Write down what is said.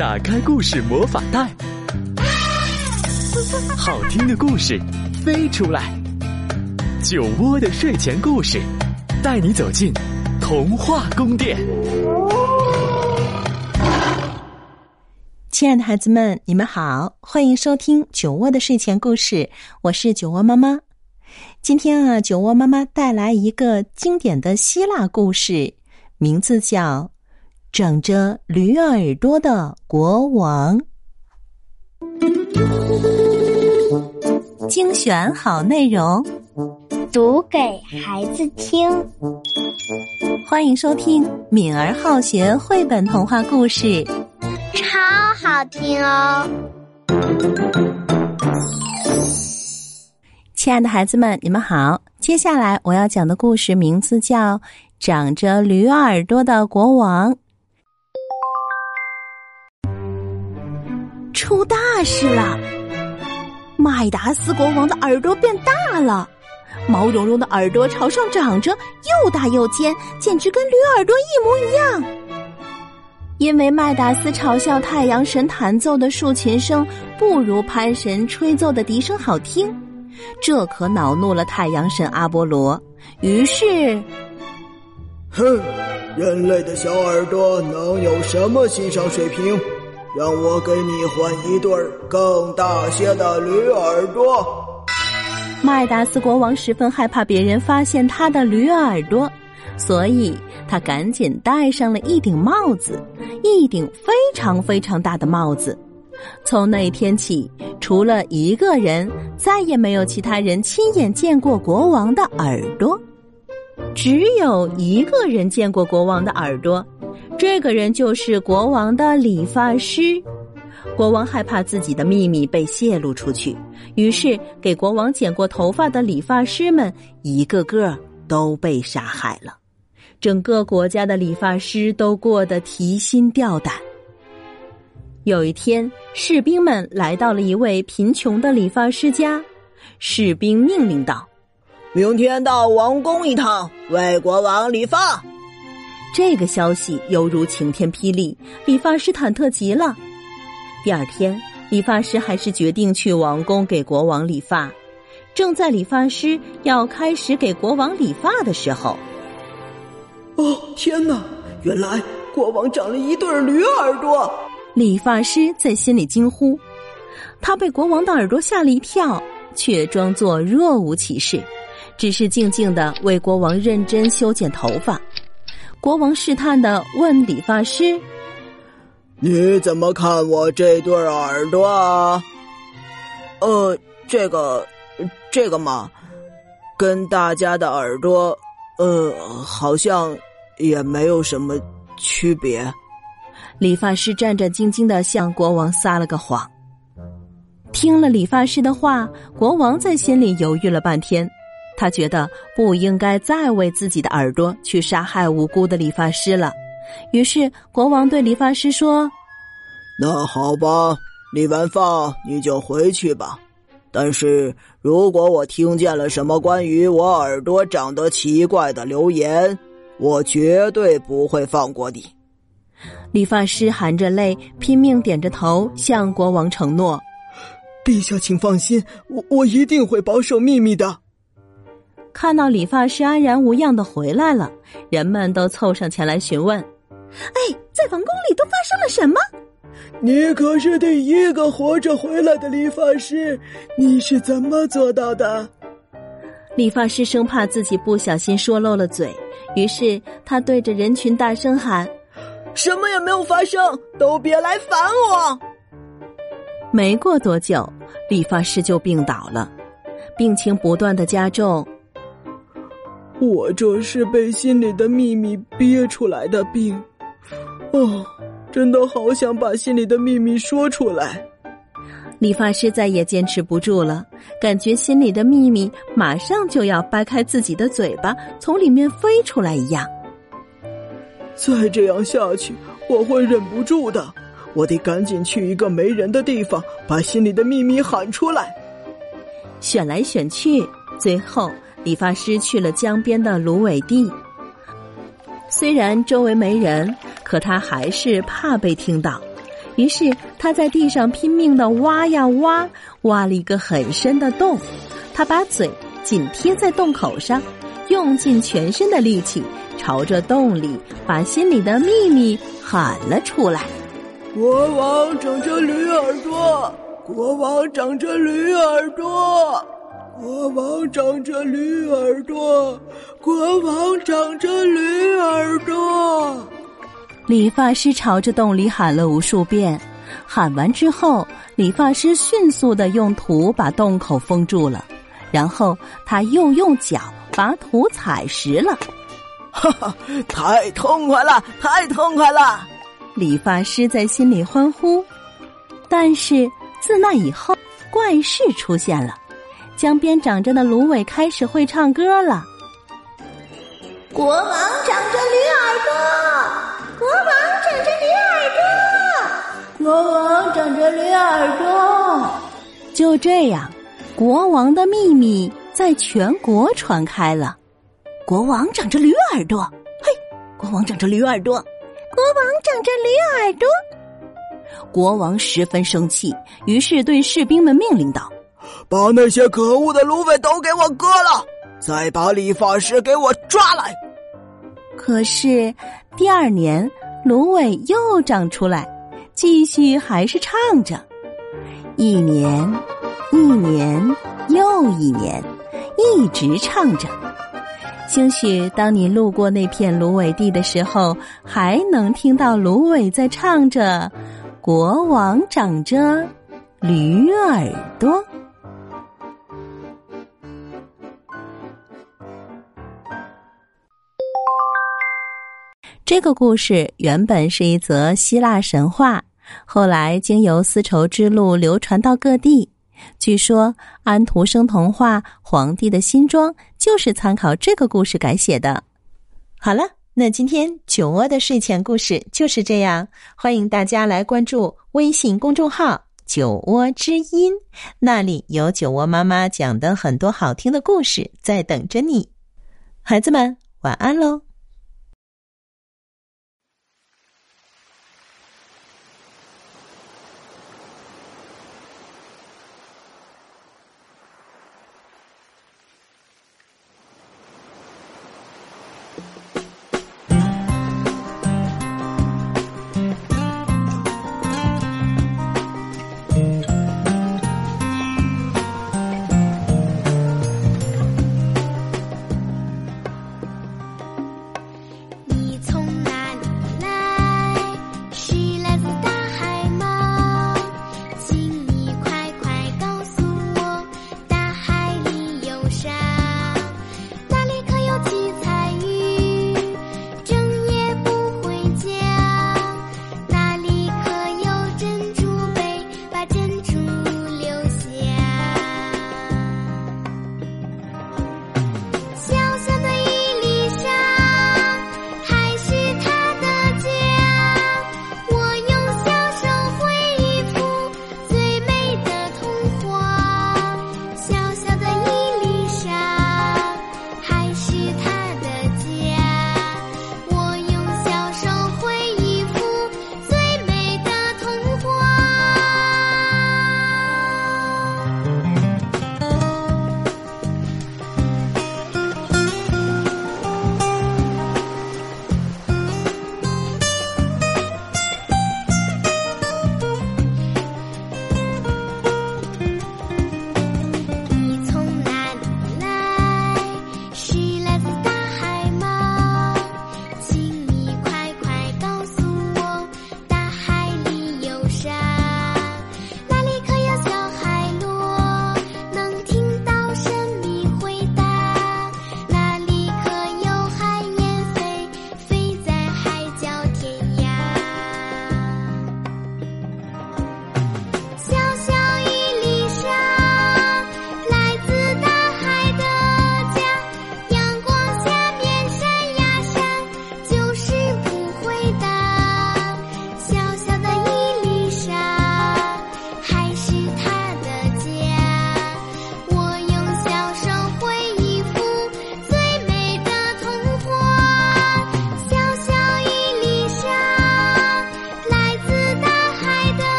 打开故事魔法袋，好听的故事飞出来。酒窝的睡前故事，带你走进童话宫殿。亲爱的孩子们，你们好，欢迎收听酒窝的睡前故事，我是酒窝妈妈。今天啊，酒窝妈妈带来一个经典的希腊故事，名字叫。长着驴耳朵的国王，精选好内容，读给孩子听。欢迎收听敏儿好学绘本童话故事，超好听哦！亲爱的孩子们，你们好。接下来我要讲的故事名字叫《长着驴耳朵的国王》。出大事了！麦达斯国王的耳朵变大了，毛茸茸的耳朵朝上长着，又大又尖，简直跟驴耳朵一模一样。因为麦达斯嘲笑太阳神弹奏的竖琴声不如潘神吹奏的笛声好听，这可恼怒了太阳神阿波罗。于是，哼，人类的小耳朵能有什么欣赏水平？让我给你换一对更大些的驴耳朵。麦达斯国王十分害怕别人发现他的驴耳朵，所以他赶紧戴上了一顶帽子，一顶非常非常大的帽子。从那天起，除了一个人，再也没有其他人亲眼见过国王的耳朵。只有一个人见过国王的耳朵。这个人就是国王的理发师。国王害怕自己的秘密被泄露出去，于是给国王剪过头发的理发师们一个个都被杀害了。整个国家的理发师都过得提心吊胆。有一天，士兵们来到了一位贫穷的理发师家，士兵命令道：“明天到王宫一趟，为国王理发。”这个消息犹如晴天霹雳，理发师忐忑极了。第二天，理发师还是决定去王宫给国王理发。正在理发师要开始给国王理发的时候，哦天哪！原来国王长了一对驴耳朵。理发师在心里惊呼，他被国王的耳朵吓了一跳，却装作若无其事，只是静静的为国王认真修剪头发。国王试探的问理发师：“你怎么看我这对耳朵啊？”“呃，这个，这个嘛，跟大家的耳朵，呃，好像也没有什么区别。”理发师战战兢兢的向国王撒了个谎。听了理发师的话，国王在心里犹豫了半天。他觉得不应该再为自己的耳朵去杀害无辜的理发师了，于是国王对理发师说：“那好吧，理完发你就回去吧。但是如果我听见了什么关于我耳朵长得奇怪的流言，我绝对不会放过你。”理发师含着泪，拼命点着头，向国王承诺：“陛下，请放心，我我一定会保守秘密的。”看到理发师安然无恙的回来了，人们都凑上前来询问：“哎，在王宫里都发生了什么？”你可是第一个活着回来的理发师，你是怎么做到的？理发师生怕自己不小心说漏了嘴，于是他对着人群大声喊：“什么也没有发生，都别来烦我！”没过多久，理发师就病倒了，病情不断的加重。我这是被心里的秘密憋出来的病，哦，真的好想把心里的秘密说出来。理发师再也坚持不住了，感觉心里的秘密马上就要掰开自己的嘴巴，从里面飞出来一样。再这样下去，我会忍不住的。我得赶紧去一个没人的地方，把心里的秘密喊出来。选来选去，最后。理发师去了江边的芦苇地，虽然周围没人，可他还是怕被听到，于是他在地上拼命的挖呀挖，挖了一个很深的洞。他把嘴紧贴在洞口上，用尽全身的力气，朝着洞里把心里的秘密喊了出来。国王长着驴耳朵，国王长着驴耳朵，国王长着驴耳朵，国王长着驴耳朵。理发师朝着洞里喊了无数遍，喊完之后，理发师迅速的用土把洞口封住了，然后他又用脚把土踩实了。哈哈，太痛快了，太痛快了！理发师在心里欢呼，但是自那以后，怪事出现了。江边长着的芦苇开始会唱歌了。国王长着驴耳朵，国王长着驴耳朵，国王长着驴耳朵。就这样，国王的秘密在全国传开了。国王长着驴耳朵，嘿，国王长着驴耳朵。国王长着驴耳朵，国王十分生气，于是对士兵们命令道：“把那些可恶的芦苇都给我割了，再把理发师给我抓来。”可是第二年，芦苇又长出来，继续还是唱着。一年，一年又一年，一直唱着。兴许当你路过那片芦苇地的时候，还能听到芦苇在唱着“国王长着驴耳朵”。这个故事原本是一则希腊神话，后来经由丝绸之路流传到各地。据说安徒生童话《皇帝的新装》就是参考这个故事改写的。好了，那今天酒窝的睡前故事就是这样。欢迎大家来关注微信公众号“酒窝之音”，那里有酒窝妈妈讲的很多好听的故事在等着你。孩子们，晚安喽。